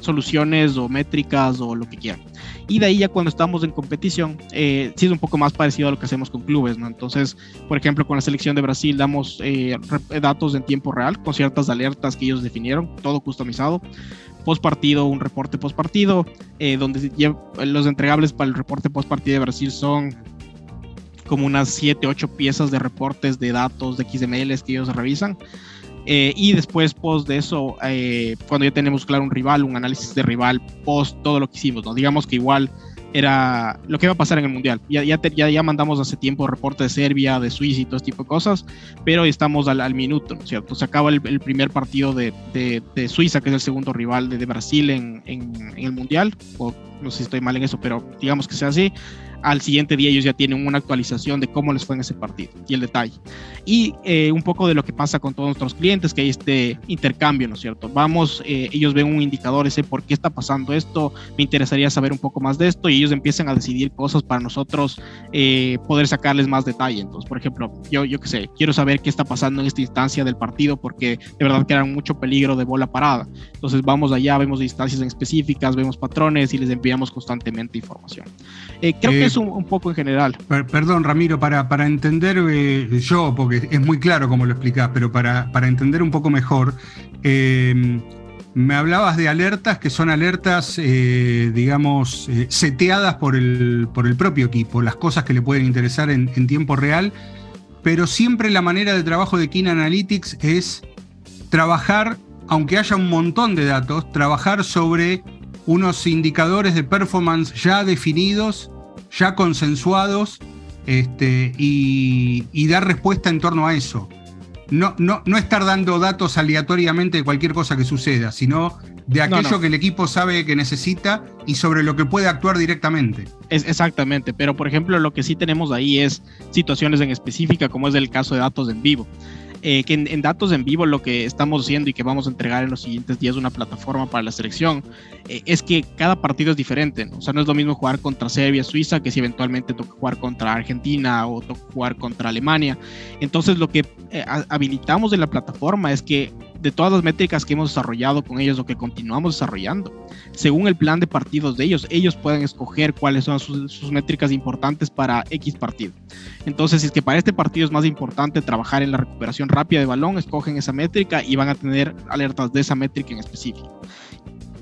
soluciones o métricas o lo que quieran. Y de ahí ya cuando estamos en competición, eh, sí es un poco más parecido a lo que hacemos con clubes, ¿no? Entonces, por ejemplo, con la selección de Brasil damos datos en tiempo real con ciertas alertas que ellos definieron, todo customizado post partido, un reporte post partido, eh, donde los entregables para el reporte post partido de Brasil son como unas 7, 8 piezas de reportes de datos de XML que ellos revisan. Eh, y después, post de eso, eh, cuando ya tenemos claro un rival, un análisis de rival, post todo lo que hicimos, ¿no? digamos que igual era lo que iba a pasar en el Mundial. Ya, ya, ya, mandamos hace tiempo reporte de Serbia, de Suiza y todo este tipo de cosas, pero estamos al, al minuto, ¿no es cierto? Se acaba el, primer partido de, de, Suiza, que es el segundo rival de, Brasil en, en, en, el Mundial, o no sé si estoy mal en eso, pero digamos que sea así al siguiente día ellos ya tienen una actualización de cómo les fue en ese partido y el detalle. Y eh, un poco de lo que pasa con todos nuestros clientes, que hay este intercambio, ¿no es cierto? Vamos, eh, ellos ven un indicador ese, ¿por qué está pasando esto? Me interesaría saber un poco más de esto y ellos empiezan a decidir cosas para nosotros eh, poder sacarles más detalle. Entonces, por ejemplo, yo, yo qué sé, quiero saber qué está pasando en esta instancia del partido porque de verdad que era mucho peligro de bola parada. Entonces vamos allá, vemos instancias específicas, vemos patrones y les enviamos constantemente información. creo que un, poco en general. perdón, Ramiro, para, para entender eh, yo, porque es muy claro como lo explicás, pero para, para entender un poco mejor, eh, me hablabas de alertas que son alertas, eh, digamos, seteadas por el, por el propio equipo, las cosas que le pueden interesar en, en tiempo real, pero siempre la manera de trabajo de Keen Analytics es trabajar aunque haya un montón de datos, trabajar sobre unos indicadores de performance ya definidos, ya consensuados, este, y, dar respuesta en torno a eso. No, no, no, estar dando datos aleatoriamente de cualquier cosa que suceda, sino de aquello que el equipo sabe que necesita y sobre lo que puede actuar directamente. Es, exactamente, pero por ejemplo lo que sí tenemos ahí es situaciones en específica, como es el caso de datos en vivo. Eh, que en, datos en vivo lo que estamos haciendo y que vamos a entregar en los siguientes días una plataforma para la selección eh, es que cada partido es diferente. O sea, no es lo mismo jugar contra Serbia, Suiza, que si eventualmente toca jugar contra Argentina o toca jugar contra Alemania. Entonces, lo que eh, habilitamos en la plataforma es que de todas las métricas que hemos desarrollado con ellos o que continuamos desarrollando, según el plan de partidos de ellos, ellos pueden escoger cuáles son sus, métricas importantes para X partido. Entonces, si es que para este partido es más importante trabajar en la recuperación rápida de balón, escogen esa métrica y van a tener alertas de esa métrica en específico.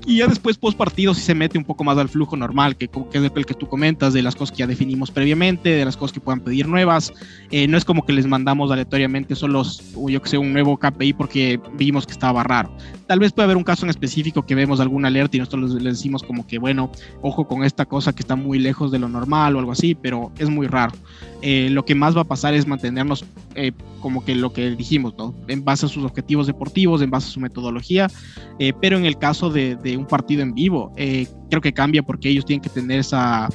Y ya después, post partido, si se mete un poco más al flujo normal, que, que, es el que tú comentas, de las cosas que ya definimos previamente, de las cosas que puedan pedir nuevas. Eh, no es como que les mandamos aleatoriamente solo, yo que sé, un nuevo KPI porque vimos que estaba raro. Tal vez puede haber un caso en específico que vemos alguna alerta y nosotros les, decimos como que, bueno, ojo con esta cosa que está muy lejos de lo normal o algo así, pero es muy raro. Eh, lo que más va a pasar es mantenernos eh, como que lo que dijimos, ¿no? En base a sus objetivos deportivos, en base a su metodología, pero en el caso de un partido en vivo. Eh, creo que cambia porque ellos tienen que tener esa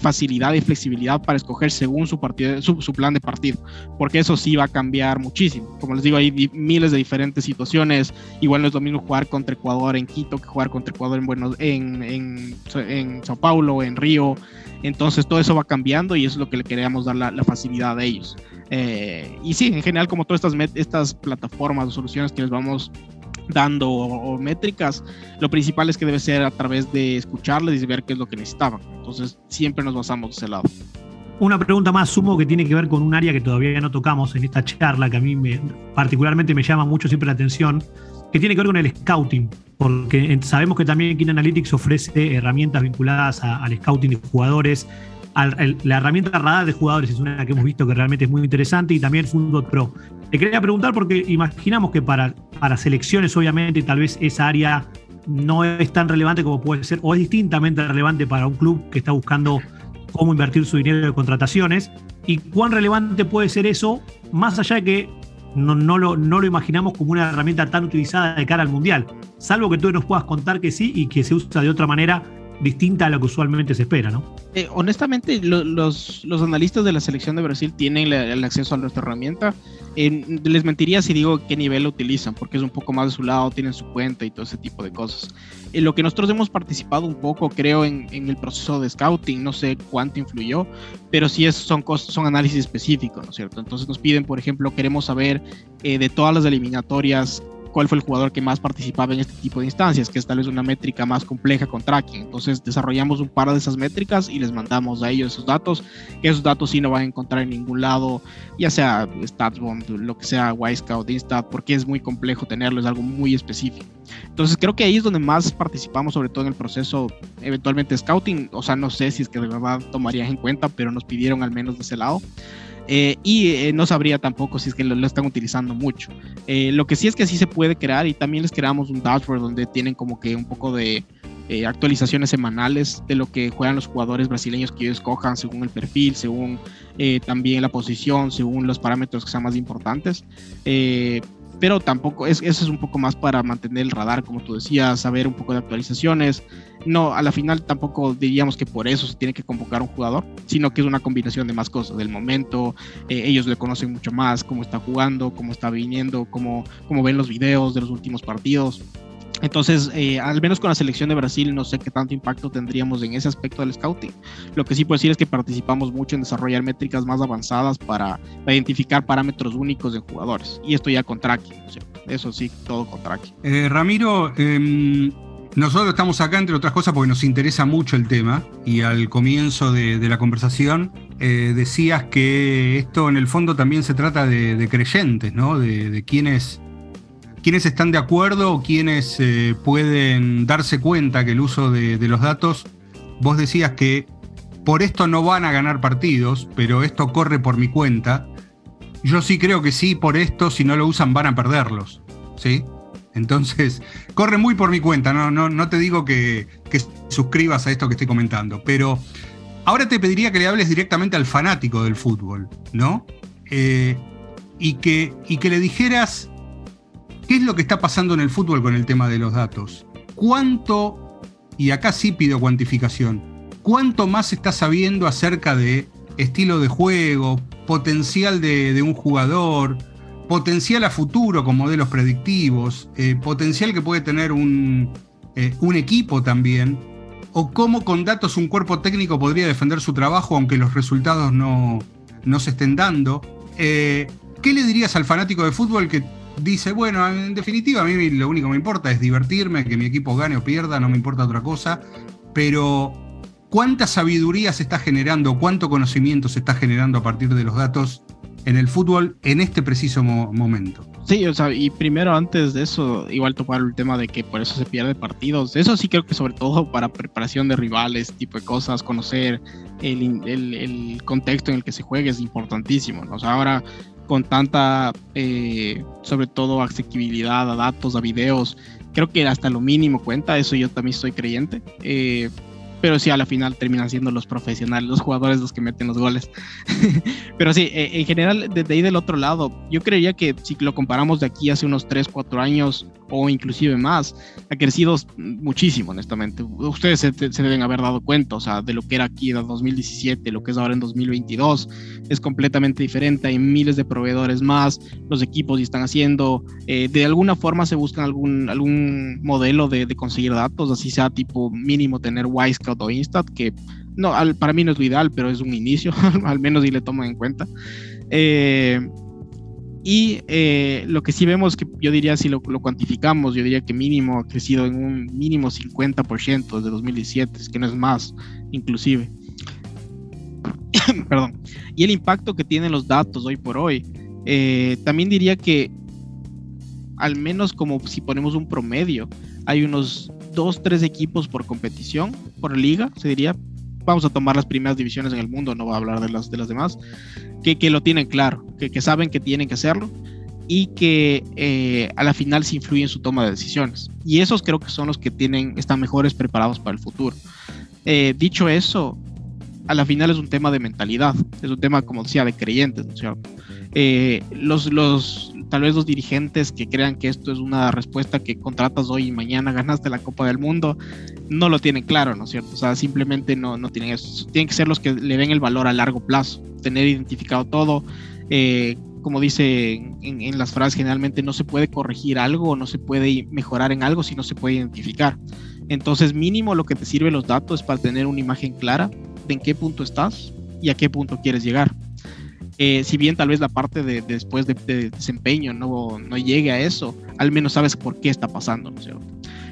facilidad y flexibilidad para escoger según su, partido, su, plan de partido, porque eso sí va a cambiar muchísimo. Como les digo, hay miles de diferentes situaciones. Igual no es lo mismo jugar contra Ecuador en Quito que jugar contra Ecuador en, Buenos, en, en, en Sao Paulo, en Río. Entonces todo eso va cambiando y eso es lo que le queríamos dar la, facilidad a ellos. Eh, y sí, en general, como todas estas, estas plataformas o soluciones que les vamos dando o, métricas, lo principal es que debe ser a través de escucharles y ver qué es lo que necesitaban. Entonces, siempre nos basamos de ese lado. Una pregunta más, sumo, que tiene que ver con un área que todavía no tocamos en esta charla, que a mí me, particularmente me llama mucho siempre la atención, que tiene que ver con el scouting, porque sabemos que también Kin Analytics ofrece herramientas vinculadas al scouting de jugadores, la herramienta radar de jugadores es una que hemos visto que realmente es muy interesante y también Fútbol Pro. Te quería preguntar porque imaginamos que para, para selecciones obviamente tal vez esa área no es tan relevante como puede ser o es distintamente relevante para un club que está buscando cómo invertir su dinero en contrataciones y cuán relevante puede ser eso más allá de que no, no, lo, no lo imaginamos como una herramienta tan utilizada de cara al mundial, salvo que tú nos puedas contar que sí y que se usa de otra manera distinta a lo que usualmente se espera, ¿no? Eh, honestamente, los, analistas de la selección de Brasil tienen el acceso a nuestra herramienta. les mentiría si digo qué nivel utilizan, porque es un poco más de su lado, tienen su cuenta y todo ese tipo de cosas. En lo que nosotros hemos participado un poco, creo, en, en, el proceso de scouting, no sé cuánto influyó, pero sí es, son, son análisis específicos, ¿no es cierto? Entonces nos piden, por ejemplo, queremos saber eh, de todas las eliminatorias cuál fue el jugador que más participaba en este tipo de instancias, que es tal vez una métrica más compleja con tracking. Entonces desarrollamos un par de esas métricas y les mandamos a ellos esos datos, que esos datos sí no van a encontrar en ningún lado, ya sea StatsBomb, lo que sea, Wisecout, Instat, porque es muy complejo tenerlo, es algo muy específico. Entonces creo que ahí es donde más participamos, sobre todo en el proceso eventualmente scouting, o sea, no sé si es que de verdad tomarían en cuenta, pero nos pidieron al menos de ese lado. Eh, y eh, no sabría tampoco si es que lo, están utilizando mucho. Eh, lo que sí es que sí se puede crear y también les creamos un dashboard donde tienen como que un poco de actualizaciones semanales de lo que juegan los jugadores brasileños que ellos escojan según el perfil, según también la posición, según los parámetros que sean más importantes pero tampoco, es, eso es un poco más para mantener el radar, como tú decías, saber un poco de actualizaciones. No, a la final tampoco diríamos que por eso se tiene que convocar un jugador, sino que es una combinación de más cosas, del momento, eh, ellos le conocen mucho más, cómo está jugando, cómo está viniendo, cómo, cómo ven los videos de los últimos partidos. Entonces, eh, al menos con la selección de Brasil, no sé qué tanto impacto tendríamos en ese aspecto del scouting. Lo que sí puedo decir es que participamos mucho en desarrollar métricas más avanzadas para, identificar parámetros únicos de jugadores. Y esto ya con tracking, Eso sí, todo con tracking. Eh, Ramiro, em, nosotros estamos acá, entre otras cosas, porque nos interesa mucho el tema. Y al comienzo de, la conversación eh, decías que esto en el fondo también se trata de, creyentes, ¿no? De quienes quienes están de acuerdo o quienes eh, pueden darse cuenta que el uso de, los datos, vos decías que por esto no van a ganar partidos, pero esto corre por mi cuenta. Yo sí creo que sí, por esto, si no lo usan, van a perderlos. ¿sí? Entonces, [laughs] corre muy por mi cuenta, no, no, no te digo que, suscribas a esto que estoy comentando, pero ahora te pediría que le hables directamente al fanático del fútbol, ¿no? Eh, y, que, y que le dijeras qué es lo que está pasando en el fútbol con el tema de los datos. ¿Cuánto, y acá sí pido cuantificación, cuánto más está sabiendo acerca de estilo de juego, potencial de un jugador, potencial a futuro con modelos predictivos, eh, potencial que puede tener un, eh, un, equipo también, o cómo con datos un cuerpo técnico podría defender su trabajo aunque los resultados no, no se estén dando. Eh, ¿Qué le dirías al fanático de fútbol que dice, bueno, en definitiva a mí lo único que me importa es divertirme, que mi equipo gane o pierda, no me importa otra cosa, pero ¿cuánta sabiduría se está generando, cuánto conocimiento se está generando a partir de los datos en el fútbol en este preciso momento. Sí, o sea, y primero antes de eso, igual topar el tema de que por eso se pierde partidos. Eso sí creo que sobre todo para preparación de rivales, tipo de cosas, conocer el, el, contexto en el que se juegue es importantísimo. O sea, ahora con tanta, eh, sobre todo, accesibilidad a datos, a videos, creo que hasta lo mínimo cuenta, eso yo también estoy creyente. Eh, pero sí a la final terminan siendo los profesionales, los jugadores los que meten los goles. [laughs] pero sí, eh, en general, desde ahí del otro lado, yo creería que si lo comparamos de aquí hace unos 3, 4 años o inclusive más, ha crecido muchísimo, honestamente. Ustedes se, deben haber dado cuenta, o sea, de lo que era aquí en 2017, lo que es ahora en 2022, es completamente diferente, hay miles de proveedores más, los equipos están haciendo, eh, de alguna forma se buscan algún, algún modelo de, de conseguir datos, así sea tipo mínimo tener Wisecout o Instat, que no, para mí no es lo ideal, pero es un inicio, [laughs] al menos si le toman en cuenta. Eh, y eh, lo que sí vemos, que yo diría, si lo, cuantificamos, yo diría que mínimo ha crecido en un mínimo 50% desde 2017, es que no es más, inclusive. [coughs] Perdón. Y el impacto que tienen los datos hoy por hoy, eh, también diría que, al menos como si ponemos un promedio, hay unos dos, tres equipos por competición, por liga, se diría. Vamos a tomar las primeras divisiones en el mundo, no voy a hablar de las, de las demás que, lo tienen claro, que, saben que tienen que hacerlo y que eh, a la final se influye en su toma de decisiones. Y esos creo que son los que tienen, están mejores preparados para el futuro. Eh, dicho eso, a la final es un tema de mentalidad, es un tema, como decía, de creyentes, ¿no es cierto? Eh, los, los, tal vez los dirigentes que crean que esto es una respuesta que contratas hoy y mañana [laughs] ganaste la Copa del Mundo, no lo tienen claro, ¿no es cierto? O sea, simplemente no, no tienen eso. Tienen que ser los que le den el valor a largo plazo, tener identificado todo. Eh, como dice en, las frases, generalmente no se puede corregir algo, no se puede mejorar en algo si no se puede identificar. Entonces, mínimo lo que te sirve los datos es para tener una imagen clara de en qué punto estás y a qué punto quieres llegar. Eh, si bien tal vez la parte de, después de, desempeño no, no, llegue a eso, al menos sabes por qué está pasando, ¿no es cierto?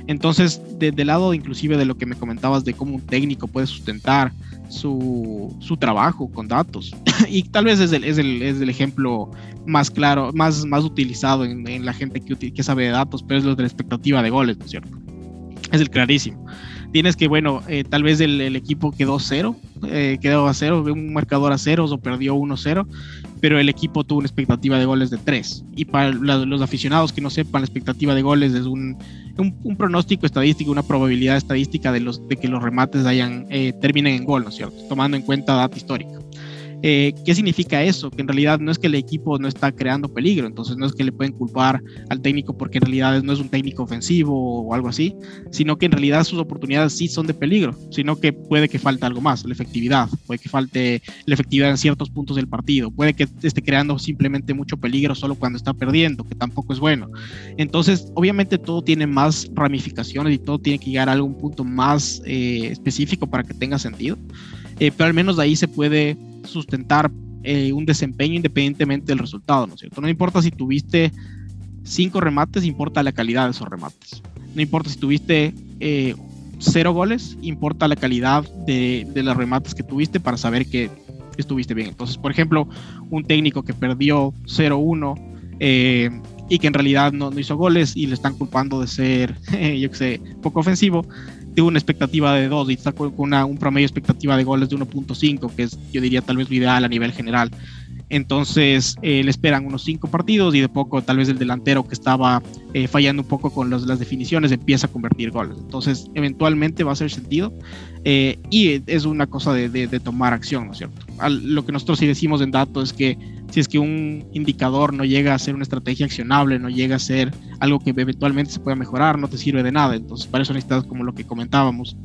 Entonces, del lado inclusive de lo que me comentabas de cómo un técnico puede sustentar su, su trabajo con datos, [coughs] y tal vez es el, es, el, es el, ejemplo más claro, más, más utilizado en, en la gente que, que, sabe de datos, pero es lo de la expectativa de goles, ¿no es cierto? Es el clarísimo tienes que, bueno, eh, tal vez el, equipo quedó cero, eh, quedó a cero, un marcador a ceros o perdió 1-0, pero el equipo tuvo una expectativa de goles de 3. Y para los aficionados que no sepan, la expectativa de goles es un, un, pronóstico estadístico, una probabilidad estadística de, los, de que los remates hayan, eh, terminen en gol, ¿no es cierto? Tomando en cuenta data histórica. Eh, ¿Qué significa eso? Que en realidad no es que el equipo no está creando peligro, entonces no es que le pueden culpar al técnico porque en realidad no es un técnico ofensivo o algo así, sino que en realidad sus oportunidades sí son de peligro, sino que puede que falte algo más, la efectividad, puede que falte la efectividad en ciertos puntos del partido, puede que esté creando simplemente mucho peligro solo cuando está perdiendo, que tampoco es bueno. Entonces, obviamente todo tiene más ramificaciones y todo tiene que llegar a algún punto más eh, específico para que tenga sentido, eh, pero al menos de ahí se puede sustentar eh, un desempeño independientemente del resultado, ¿no es cierto? No importa si tuviste cinco remates, importa la calidad de esos remates. No importa si tuviste eh, cero goles, importa la calidad de, de, los remates que tuviste para saber que estuviste bien. Entonces, por ejemplo, un técnico que perdió 0-1 eh, y que en realidad no, no, hizo goles y le están culpando de ser, [laughs] yo que sé, poco ofensivo, una expectativa de 2 y está con una, un promedio expectativa de goles de 1.5, que es, yo diría, tal vez lo ideal a nivel general. Entonces eh, le esperan unos cinco partidos y de poco tal vez el delantero que estaba eh, fallando un poco con las definiciones empieza a convertir goles. Entonces eventualmente va a ser sentido eh, y es una cosa de, de, tomar acción, ¿no es cierto? lo que nosotros sí decimos en datos es que si es que un indicador no llega a ser una estrategia accionable, no llega a ser algo que eventualmente se pueda mejorar, no te sirve de nada. Entonces para eso necesitas como lo que comentábamos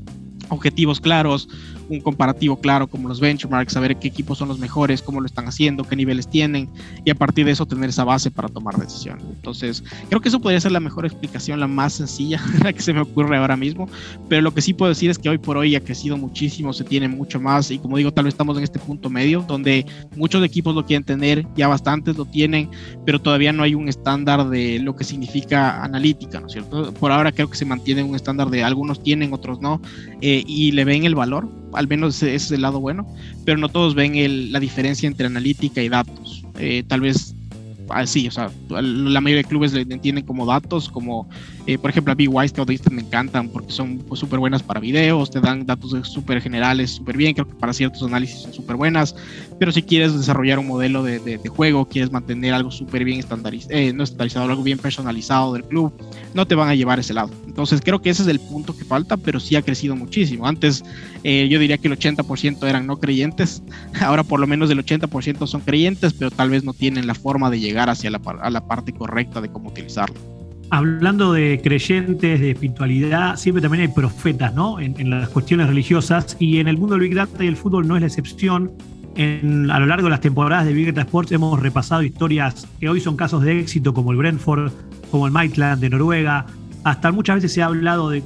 objetivos claros, un comparativo claro como los benchmarks, saber qué equipos son los mejores, cómo lo están haciendo, qué niveles tienen y a partir de eso tener esa base para tomar decisiones. Entonces, creo que eso podría ser la mejor explicación, la más sencilla, [laughs] la que se me ocurre ahora mismo, pero lo que sí puedo decir es que hoy por hoy ha crecido muchísimo, se tiene mucho más y como digo, tal vez estamos en este punto medio donde muchos equipos lo quieren tener, ya bastantes lo tienen, pero todavía no hay un estándar de lo que significa analítica, ¿no es cierto? Por ahora creo que se mantiene un estándar de algunos tienen, otros no, eh, y le ven el valor al menos ese es el lado bueno, pero no todos ven la diferencia entre analítica y datos. Eh, tal vez así, o sea, la mayoría de clubes le como datos, como eh, por ejemplo a B-Wise que me encantan porque son súper pues, buenas para videos, te dan datos súper generales, súper bien, creo que para ciertos análisis son súper buenas, pero si quieres desarrollar un modelo de, de, juego, quieres mantener algo súper bien estandarizado, eh, no estandarizado, algo bien personalizado del club, no te van a llevar ese lado. Entonces creo que ese es el punto que falta, pero sí ha crecido muchísimo. Antes eh, yo diría que el 80% eran no creyentes, [laughs] ahora por lo menos el 80% son creyentes, pero tal vez no tienen la forma de llegar hacia la, a la parte correcta de cómo utilizarlo. Hablando de creyentes, de espiritualidad, siempre también hay profetas, ¿no? En, las cuestiones religiosas y en el mundo del Big Data y el fútbol no es la excepción. A lo largo de las temporadas de Big Data Sports hemos repasado historias que hoy son casos de éxito, como el Brentford, como el Maitland de Noruega. Hasta muchas veces se ha hablado de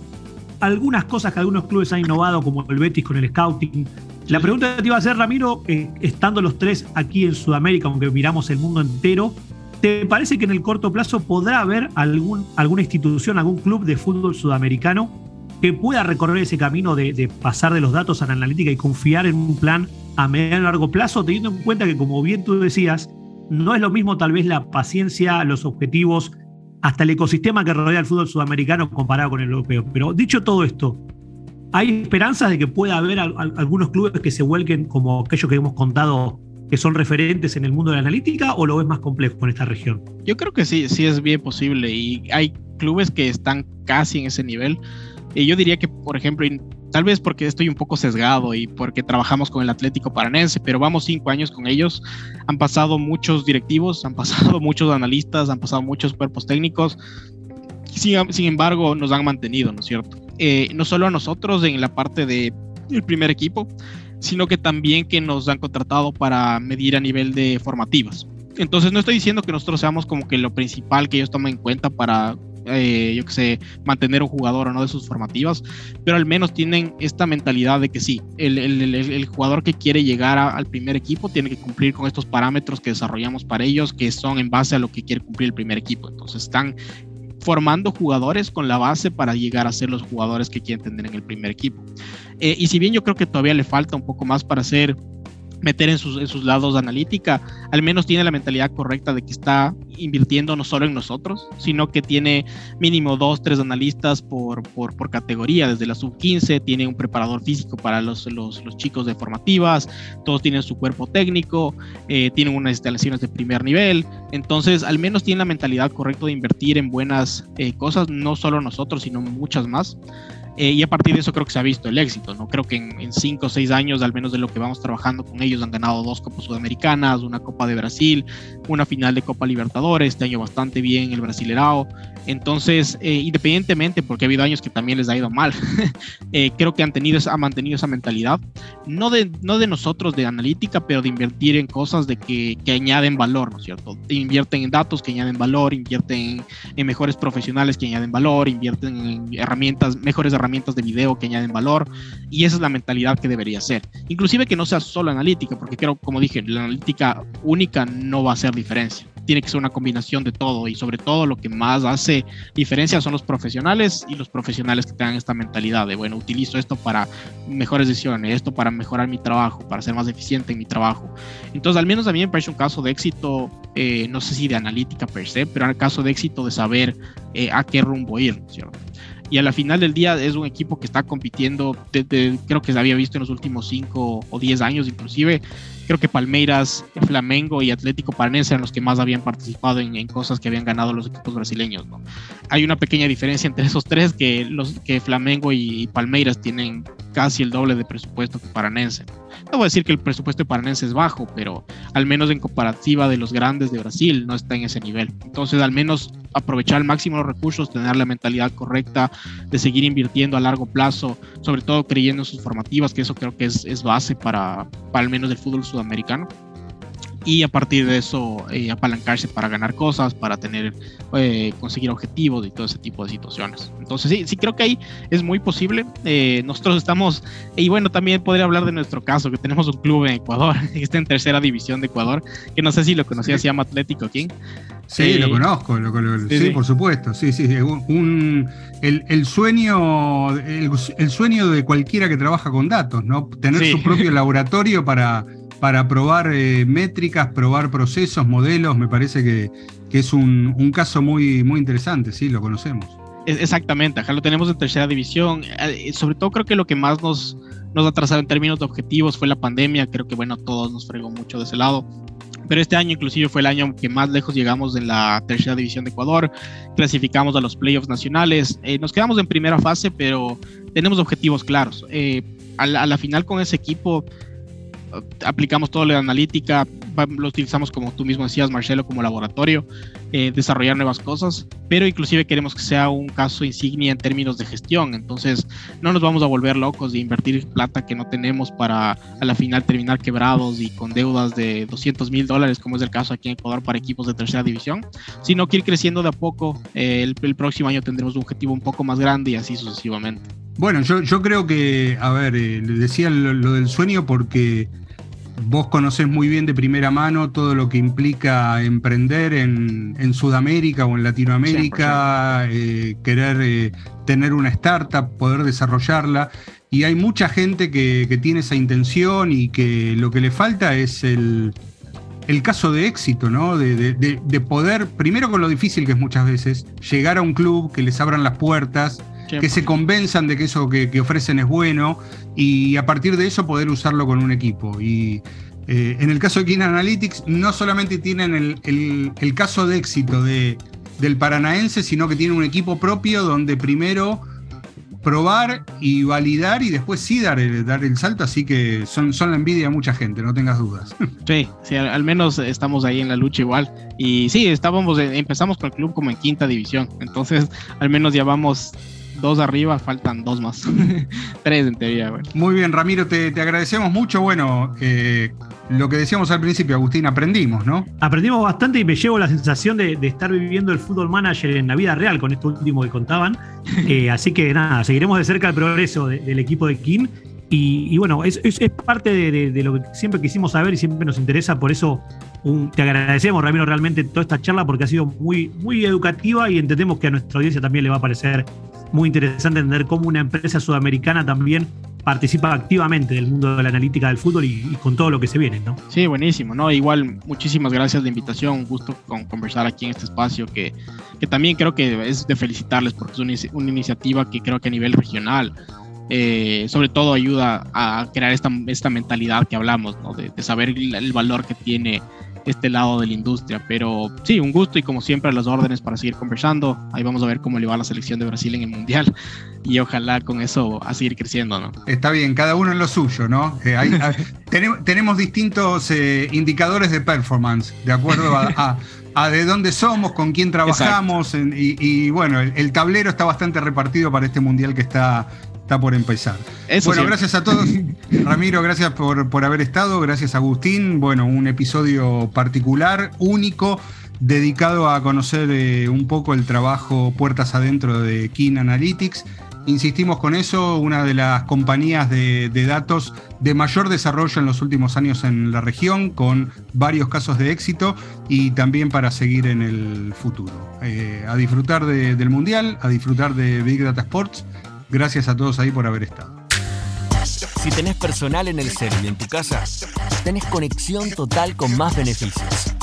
algunas cosas que algunos clubes han innovado, como el Betis con el scouting. La pregunta que te iba a hacer, Ramiro, eh, estando los tres aquí en Sudamérica, aunque miramos el mundo entero, ¿te parece que en el corto plazo podrá haber algún, alguna institución, algún club de fútbol sudamericano que pueda recorrer ese camino de, de, pasar de los datos a la analítica y confiar en un plan a mediano y largo plazo, teniendo en cuenta que, como bien tú decías, no es lo mismo tal vez la paciencia, los objetivos, hasta el ecosistema que rodea el fútbol sudamericano comparado con el europeo. Pero dicho todo esto, ¿Hay esperanzas de que pueda haber algunos clubes que se vuelquen como aquellos que hemos contado que son referentes en el mundo de la analítica o lo ves más complejo en esta región? Yo creo que sí, sí es bien posible y hay clubes que están casi en ese nivel. Yo diría que, por ejemplo, tal vez porque estoy un poco sesgado y porque trabajamos con el Atlético Paranense, pero vamos cinco años con ellos. Han pasado muchos directivos, han pasado [laughs] muchos analistas, han pasado muchos cuerpos técnicos. Sin, embargo, nos han mantenido, ¿no es cierto? Eh, no solo a nosotros en la parte del primer equipo, sino que también que nos han contratado para medir a nivel de formativas. Entonces no estoy diciendo que nosotros seamos como que lo principal que ellos toman en cuenta para, eh, yo que sé, mantener un jugador o no de sus formativas, pero al menos tienen esta mentalidad de que sí, el, el, el, jugador que quiere llegar al primer equipo tiene que cumplir con estos parámetros que desarrollamos para ellos, que son en base a lo que quiere cumplir el primer equipo. Entonces están formando jugadores con la base para llegar a ser los jugadores que quieren tener en el primer equipo. Eh, y si bien yo creo que todavía le falta un poco más para ser meter en sus, en sus lados analítica, al menos tiene la mentalidad correcta de que está invirtiendo no solo en nosotros, sino que tiene mínimo dos, tres analistas por, por, por categoría, desde la sub-15, tiene un preparador físico para los, los, los, chicos de formativas, todos tienen su cuerpo técnico, eh, tienen unas instalaciones de primer nivel, entonces al menos tiene la mentalidad correcta de invertir en buenas eh, cosas, no solo nosotros, sino muchas más. Eh, y a partir de eso creo que se ha visto el éxito, ¿no? Creo que en, cinco o seis años, al menos de lo que vamos trabajando con ellos, han ganado dos Copas Sudamericanas, una Copa de Brasil, una final de Copa Libertadores, este año bastante bien el Brasilerao. Entonces, eh, independientemente, porque ha habido años que también les ha ido mal, [laughs] eh, creo que han, tenido, han mantenido esa mentalidad, no de, no de nosotros de analítica, pero de invertir en cosas de que, que añaden valor, ¿no es cierto? Invierten en datos que añaden valor, invierten en, en mejores profesionales que añaden valor, invierten en herramientas, mejores herramientas herramientas de video que añaden valor y esa es la mentalidad que debería ser. Inclusive que no sea solo analítica, porque creo, como dije, la analítica única no va a hacer diferencia. Tiene que ser una combinación de todo y sobre todo lo que más hace diferencia son los profesionales y los profesionales que tengan esta mentalidad de, bueno, utilizo esto para mejores decisiones, esto para mejorar mi trabajo, para ser más eficiente en mi trabajo. Entonces, al menos a mí me parece un caso de éxito, eh, no sé si de analítica per se, pero un caso de éxito de saber eh, a qué rumbo ir, ¿cierto? Y a la final del día es un equipo que está compitiendo desde, creo que se había visto en los últimos 5 o 10 años inclusive, creo que Palmeiras, Flamengo y Atlético Paranense eran los que más habían participado en, cosas que habían ganado los equipos brasileños. Hay una pequeña diferencia entre esos tres, que, los, que Flamengo y Palmeiras tienen casi el doble de presupuesto que Paranense. Voy a decir que el presupuesto Paranense es bajo, pero al menos en comparativa de los grandes de Brasil no está en ese nivel. Entonces, al menos aprovechar al máximo los recursos, tener la mentalidad correcta de seguir invirtiendo a largo plazo, sobre todo creyendo en sus formativas, que eso creo que es, base para al menos el fútbol sudamericano y a partir de eso eh, apalancarse para ganar cosas, para tener, eh, conseguir objetivos y todo ese tipo de situaciones. Entonces sí, sí creo que ahí es muy posible. Eh, nosotros estamos, y bueno, también podría hablar de nuestro caso, que tenemos un club en Ecuador, [laughs] que está en tercera división de Ecuador, que no sé si lo conocía, se llama Atlético King. Sí, lo conozco, lo, sí, sí, por supuesto, sí, sí, un, el, el, sueño, el, el, sueño de cualquiera que trabaja con datos, ¿no? Tener su propio [laughs] laboratorio para para probar eh, métricas, probar procesos, modelos, me parece que, es un, caso muy, muy interesante, sí, lo conocemos. Exactamente, acá lo tenemos en tercera división. Eh, sobre todo creo que lo que más nos, nos en términos de objetivos fue la pandemia, creo que bueno, todos nos fregó mucho de ese lado. Pero este año inclusive fue el año que más lejos llegamos en la tercera división de Ecuador, clasificamos a los playoffs nacionales, eh, nos quedamos en primera fase, pero tenemos objetivos claros. la, a la final con ese equipo aplicamos toda la analítica, lo utilizamos como tú mismo decías, Marcelo, como laboratorio, eh, desarrollar nuevas cosas, pero inclusive queremos que sea un caso insignia en términos de gestión, entonces no nos vamos a volver locos de invertir plata que no tenemos para a la final terminar quebrados y con deudas de 200 mil dólares, como es el caso aquí en Ecuador para equipos de tercera división, sino que ir creciendo de a poco, eh, el, el próximo año tendremos un objetivo un poco más grande y así sucesivamente. Bueno, yo, yo creo que, a ver, eh, le decía lo, del sueño porque vos conocés muy bien de primera mano todo lo que implica emprender en, en Sudamérica o en Latinoamérica, eh, querer eh, tener una startup, poder desarrollarla. Y hay mucha gente que, que, tiene esa intención y que lo que le falta es el, el caso de éxito, ¿no? De, de, de poder, primero con lo difícil que es muchas veces, llegar a un club que les abran las puertas que se convenzan de que eso que, que, ofrecen es bueno y a partir de eso poder usarlo con un equipo. Y eh, en el caso de King Analytics, no solamente tienen el, el, el caso de éxito de, del paranaense, sino que tienen un equipo propio donde primero probar y validar y después sí dar el, dar el salto, así que son, son la envidia de mucha gente, no tengas dudas. [laughs] Sí, sí, al menos estamos ahí en la lucha igual. Y sí, estábamos, empezamos con el club como en quinta división, entonces al menos ya vamos dos arriba, faltan dos más. [laughs] Tres en teoría. Bueno. Muy bien, Ramiro, te, te agradecemos mucho. Bueno, eh, lo que decíamos al principio, Agustín, aprendimos, ¿no? Aprendimos bastante y me llevo la sensación de, de estar viviendo el fútbol manager en la vida real con esto último que contaban. [laughs] Eh, así que nada, seguiremos de cerca el progreso de, del equipo de King. Y, y bueno, es, es, es parte de, de, lo que siempre quisimos saber y siempre nos interesa, por eso un, te agradecemos, Ramiro, realmente toda esta charla porque ha sido muy, muy educativa y entendemos que a nuestra audiencia también le va a parecer muy interesante entender cómo una empresa sudamericana también participa activamente del mundo de la analítica del fútbol y, con todo lo que se viene, ¿no? Sí, buenísimo, ¿no? Igual, muchísimas gracias de invitación, un gusto con conversar aquí en este espacio que, que también creo que es de felicitarles porque es una, una iniciativa que creo que a nivel regional eh, sobre todo ayuda a crear esta, esta mentalidad que hablamos, ¿no? de, de, saber el, el, valor que tiene este lado de la industria. Pero sí, un gusto y como siempre a las órdenes para seguir conversando. Ahí vamos a ver cómo le va a la selección de Brasil en el Mundial [laughs] y ojalá con eso a seguir creciendo. ¿no? Está bien, cada uno en lo suyo, ¿no? Eh, hay, [laughs] hay, tenemos, tenemos, distintos eh, indicadores de performance, de acuerdo a, a a de dónde somos, con quién trabajamos, en, y, y, bueno, el, el, tablero está bastante repartido para este mundial que está, está por empezar. Eso bueno, siempre. gracias a todos. [laughs] Ramiro, gracias por, por haber estado. Gracias, Agustín. Bueno, un episodio particular, único, dedicado a conocer eh, un poco el trabajo puertas adentro de King Analytics. Insistimos con eso, una de las compañías de, de, datos de mayor desarrollo en los últimos años en la región, con varios casos de éxito y también para seguir en el futuro. Eh, a disfrutar de, del Mundial, a disfrutar de Big Data Sports. Gracias a todos ahí por haber estado. Si tenés personal en el cel y en tu casa, tenés conexión total con más beneficios.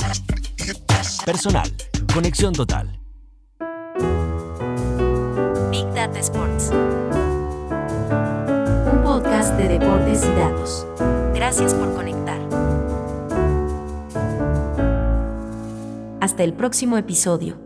Personal, conexión total. Big Data Sports. Un podcast de deportes y datos. Gracias por conectar. Hasta el próximo episodio.